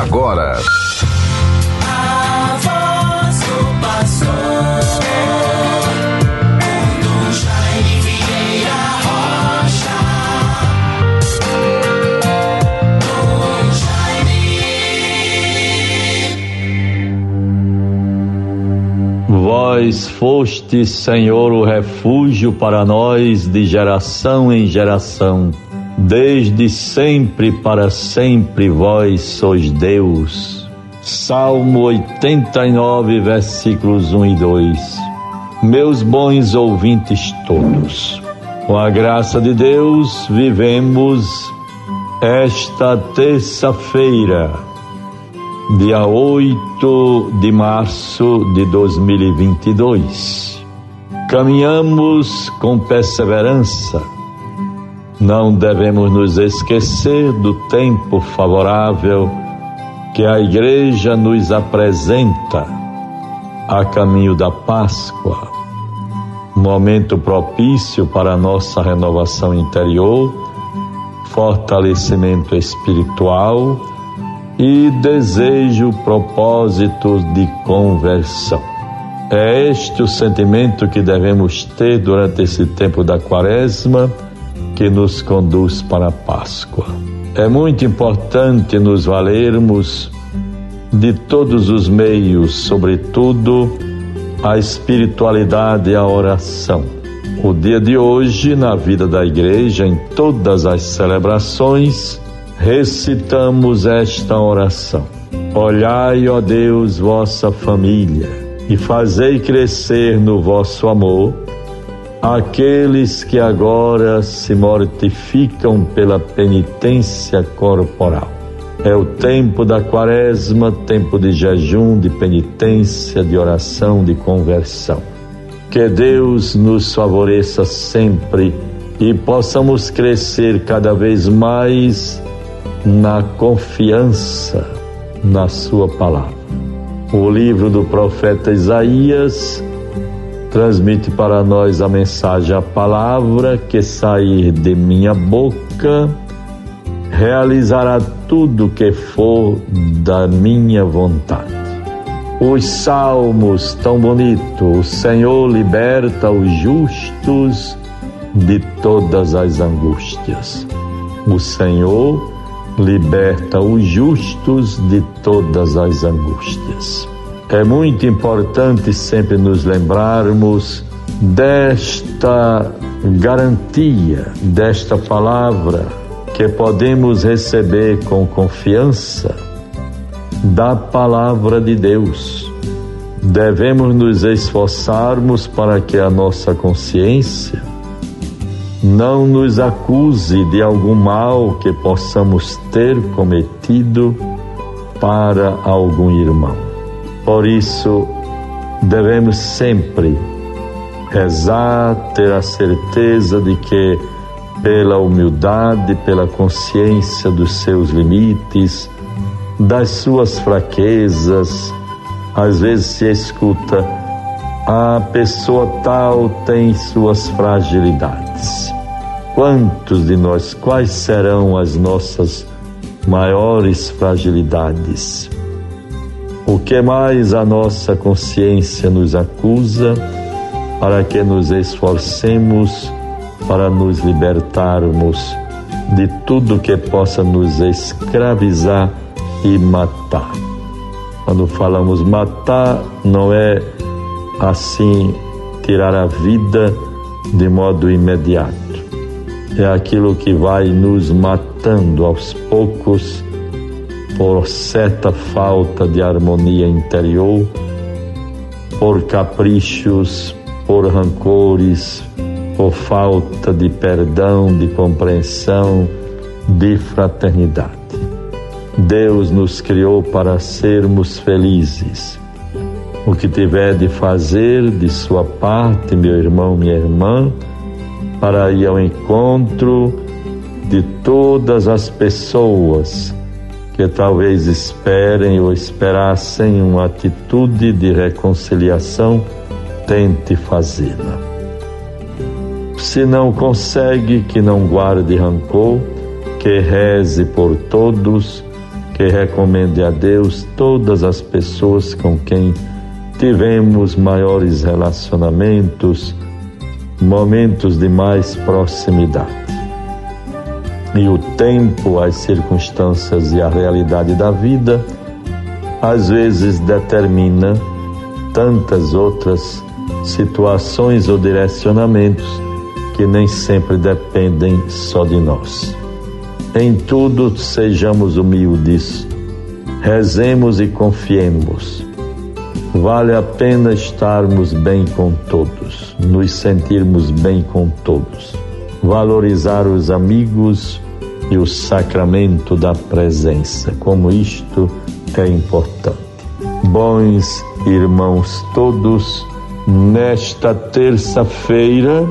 agora. A voz do. Vós foste, Senhor, o refúgio para nós de geração em geração. Desde sempre para sempre vós sois Deus. Salmo 89, versículos 1 e 2. Meus bons ouvintes todos, com a graça de Deus, vivemos esta terça-feira, dia 8 de março de 2022. Caminhamos com perseverança não devemos nos esquecer do tempo favorável que a Igreja nos apresenta a caminho da Páscoa, momento propício para a nossa renovação interior, fortalecimento espiritual e desejo propósitos de conversão. É este o sentimento que devemos ter durante esse tempo da Quaresma que nos conduz para a Páscoa. É muito importante nos valermos de todos os meios, sobretudo a espiritualidade e a oração. O dia de hoje, na vida da igreja, em todas as celebrações, recitamos esta oração. Olhai, ó Deus, vossa família e fazei crescer no vosso amor aqueles que agora se mortificam pela penitência corporal. É o tempo da quaresma, tempo de jejum, de penitência, de oração, de conversão. Que Deus nos favoreça sempre e possamos crescer cada vez mais na confiança na Sua palavra. O livro do profeta Isaías transmite para nós a mensagem: a palavra que sair de minha boca realizará tudo que for da minha vontade. Os salmos tão bonitos, o Senhor liberta os justos de todas as angústias. O Senhor liberta os justos de todas as angústias. É muito importante sempre nos lembrarmos desta garantia, desta palavra que podemos receber com confiança da palavra de Deus. Devemos nos esforçarmos para que a nossa consciência não nos acuse de algum mal que possamos ter cometido para algum irmão. Por isso, devemos sempre rezar, ter a certeza de que, pela humildade, pela consciência dos seus limites, das suas fraquezas, às vezes se escuta, a pessoa tal tem suas fragilidades. Quantos de nós, quais serão as nossas maiores fragilidades? O que mais a nossa consciência nos acusa para que nos esforcemos para nos libertarmos de tudo que possa nos escravizar e matar. Quando falamos matar, não é assim tirar a vida de modo imediato. É aquilo que vai nos matando aos poucos por certa falta de harmonia interior, por caprichos, por rancores, por falta de perdão, de compreensão, de fraternidade. Deus nos criou para sermos felizes. O que tiver de fazer de sua parte, meu irmão, minha irmã, para ir ao encontro de todas as pessoas que talvez esperem ou esperassem uma atitude de reconciliação, tente fazê-la. Se não consegue, que não guarde rancor, que reze por todos que recomende a Deus todas as pessoas com quem tivemos maiores relacionamentos, momentos de mais proximidade. E o tempo, as circunstâncias e a realidade da vida às vezes determina tantas outras situações ou direcionamentos que nem sempre dependem só de nós. Em tudo sejamos humildes, rezemos e confiemos. Vale a pena estarmos bem com todos, nos sentirmos bem com todos, valorizar os amigos e o sacramento da presença, como isto é importante. Bons irmãos todos, nesta terça-feira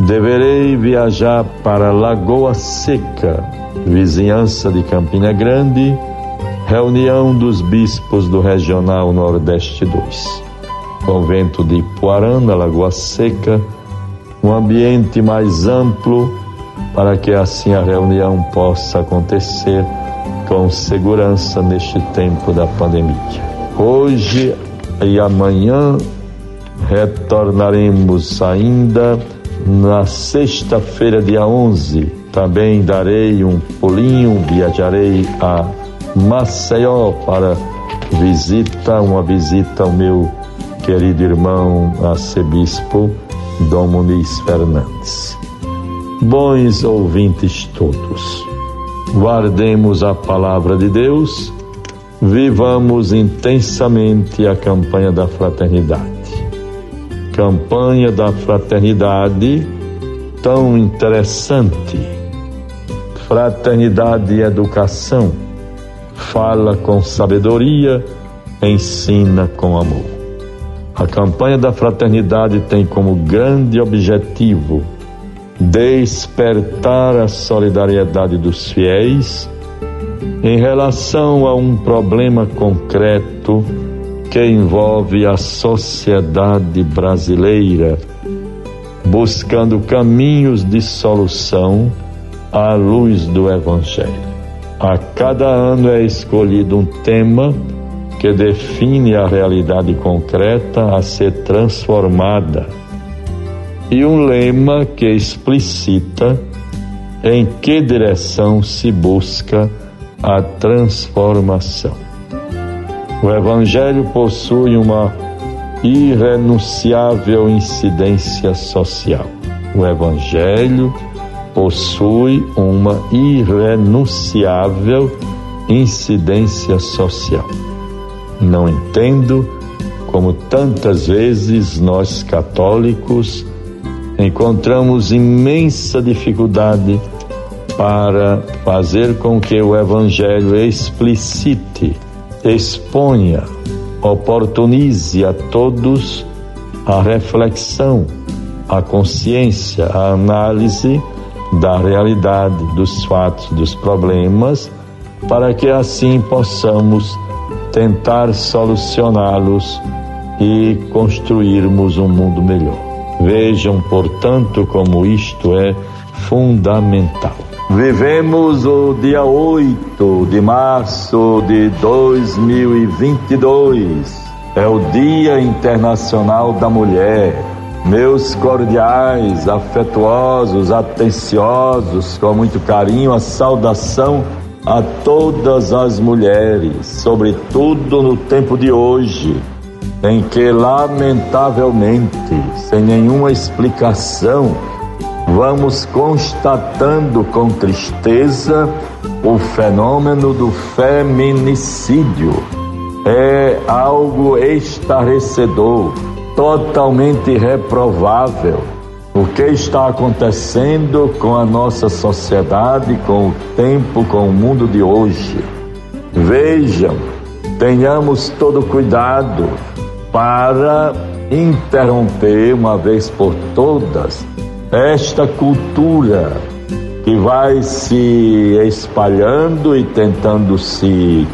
deverei viajar para Lagoa Seca, vizinhança de Campina Grande, reunião dos bispos do Regional Nordeste 2. Convento de Ipuarã, na Lagoa Seca, um ambiente mais amplo para que assim a reunião possa acontecer com segurança neste tempo da pandemia. Hoje e amanhã retornaremos ainda na sexta-feira, dia 11. Também darei um pulinho, viajarei a Maceió para visita, uma visita ao meu querido irmão arcebispo Dom Muniz Fernandes. Bons ouvintes todos guardemos a palavra de Deus, vivamos intensamente a campanha da fraternidade. Campanha da fraternidade tão interessante. Fraternidade e educação. Fala com sabedoria, ensina com amor. A campanha da fraternidade tem como grande objetivo despertar a solidariedade dos fiéis em relação a um problema concreto que envolve a sociedade brasileira, buscando caminhos de solução à luz do Evangelho. A cada ano é escolhido um tema que define a realidade concreta a ser transformada e um lema que explicita em que direção se busca a transformação. O Evangelho possui uma irrenunciável incidência social. O Evangelho possui uma irrenunciável incidência social. Não entendo como tantas vezes nós católicos encontramos imensa dificuldade para fazer com que o Evangelho explicite, exponha, oportunize a todos a reflexão, a consciência, a análise da realidade, dos fatos, dos problemas, para que assim possamos tentar solucioná-los e construirmos um mundo melhor. Vejam, portanto, como isto é fundamental. Vivemos o dia 8 de março de 2022. É o Dia Internacional da Mulher. Meus cordiais, afetuosos, atenciosos, com muito carinho, a saudação a todas as mulheres, sobretudo no tempo de hoje em que, lamentavelmente, sem nenhuma explicação, vamos constatando com tristeza o fenômeno do feminicídio. É algo estarrecedor, totalmente reprovável. O que está acontecendo com a nossa sociedade, com o tempo, com o mundo de hoje? Vejam, tenhamos todo cuidado para interromper uma vez por todas esta cultura que vai se espalhando e tentando se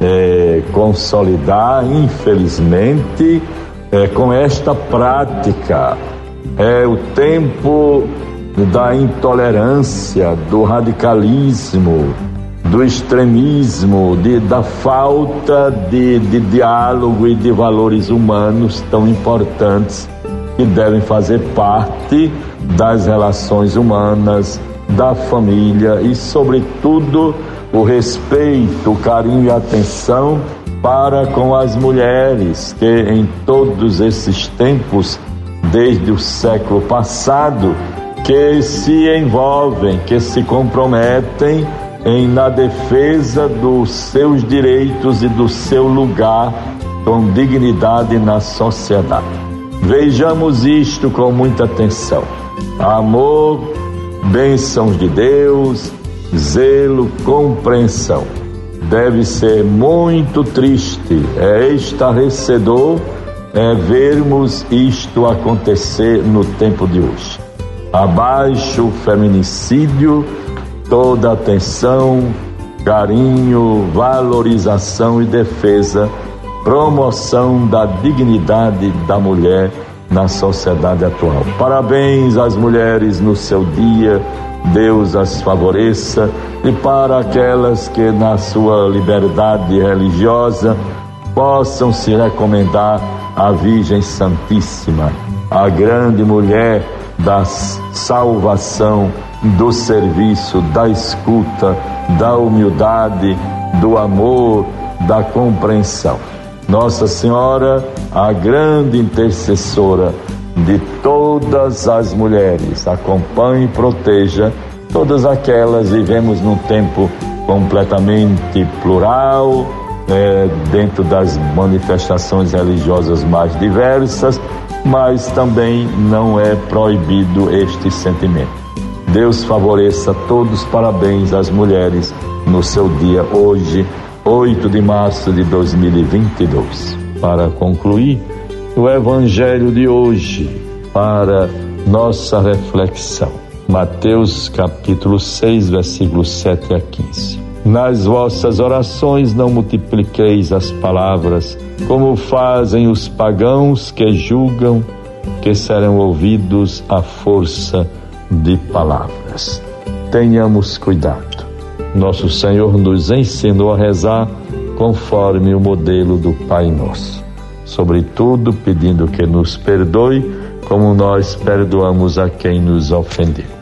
é, consolidar, infelizmente, é, com esta prática. É o tempo da intolerância, do radicalismo, do extremismo, de, da falta de, de diálogo e de valores humanos tão importantes que devem fazer parte das relações humanas, da família e, sobretudo, o respeito, o carinho e a atenção para com as mulheres que em todos esses tempos, desde o século passado, que se envolvem, que se comprometem em na defesa dos seus direitos e do seu lugar com dignidade na sociedade. Vejamos isto com muita atenção. Amor, bênçãos de Deus, zelo, compreensão. Deve ser muito triste, é estarrecedor é vermos isto acontecer no tempo de hoje. Abaixo o feminicídio, toda atenção, carinho, valorização e defesa, promoção da dignidade da mulher na sociedade atual. Parabéns às mulheres no seu dia, Deus as favoreça e para aquelas que na sua liberdade religiosa possam se recomendar à Virgem Santíssima, a grande mulher da salvação do serviço, da escuta, da humildade, do amor, da compreensão. Nossa Senhora, a grande intercessora de todas as mulheres, acompanhe e proteja todas aquelas. Vivemos num tempo completamente plural, é, dentro das manifestações religiosas mais diversas, mas também não é proibido este sentimento. Deus favoreça todos, parabéns às mulheres no seu dia hoje, 8 de março de 2022. Para concluir, o Evangelho de hoje, para nossa reflexão. Mateus capítulo 6, versículos 7 a 15. Nas vossas orações não multipliqueis as palavras, como fazem os pagãos que julgam que serão ouvidos à força de palavras. Tenhamos cuidado. Nosso Senhor nos ensinou a rezar conforme o modelo do Pai Nosso. Sobretudo pedindo que nos perdoe, como nós perdoamos a quem nos ofendeu.